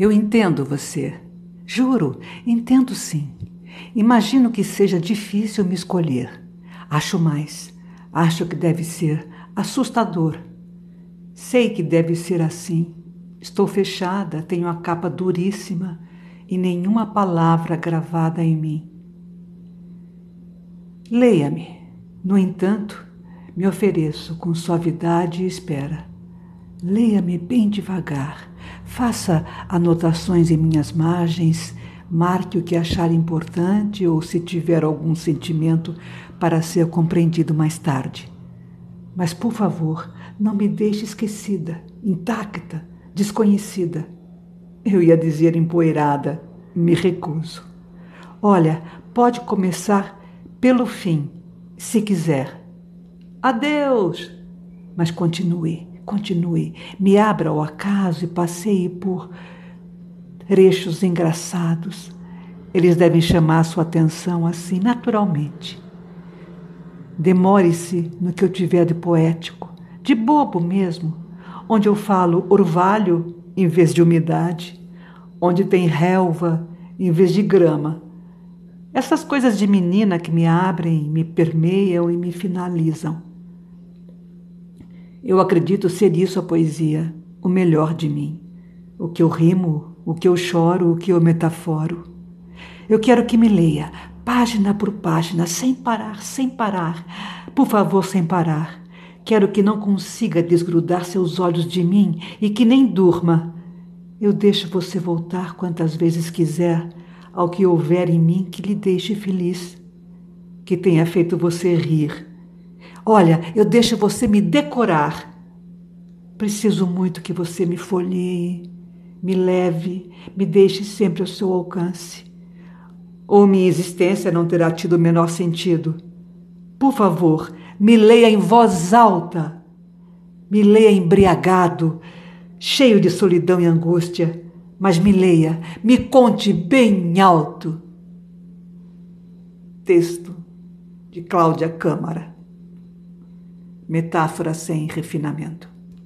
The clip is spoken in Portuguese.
Eu entendo você. Juro, entendo sim. Imagino que seja difícil me escolher. Acho mais. Acho que deve ser assustador. Sei que deve ser assim. Estou fechada, tenho a capa duríssima e nenhuma palavra gravada em mim. Leia-me. No entanto, me ofereço com suavidade e espera. Leia-me bem devagar. Faça anotações em minhas margens, marque o que achar importante ou se tiver algum sentimento para ser compreendido mais tarde. Mas, por favor, não me deixe esquecida, intacta, desconhecida. Eu ia dizer empoeirada, me recuso. Olha, pode começar pelo fim, se quiser. Adeus! Mas continue, continue. Me abra ao acaso e passeie por trechos engraçados. Eles devem chamar sua atenção assim, naturalmente. Demore-se no que eu tiver de poético, de bobo mesmo, onde eu falo orvalho em vez de umidade, onde tem relva em vez de grama. Essas coisas de menina que me abrem, me permeiam e me finalizam. Eu acredito ser isso a poesia, o melhor de mim. O que eu rimo, o que eu choro, o que eu metaforo. Eu quero que me leia, página por página, sem parar, sem parar. Por favor, sem parar. Quero que não consiga desgrudar seus olhos de mim e que nem durma. Eu deixo você voltar quantas vezes quiser ao que houver em mim que lhe deixe feliz, que tenha feito você rir Olha, eu deixo você me decorar. Preciso muito que você me folheie, me leve, me deixe sempre ao seu alcance. Ou minha existência não terá tido o menor sentido. Por favor, me leia em voz alta. Me leia embriagado, cheio de solidão e angústia, mas me leia, me conte bem alto. Texto de Cláudia Câmara metáfora sem refinamento.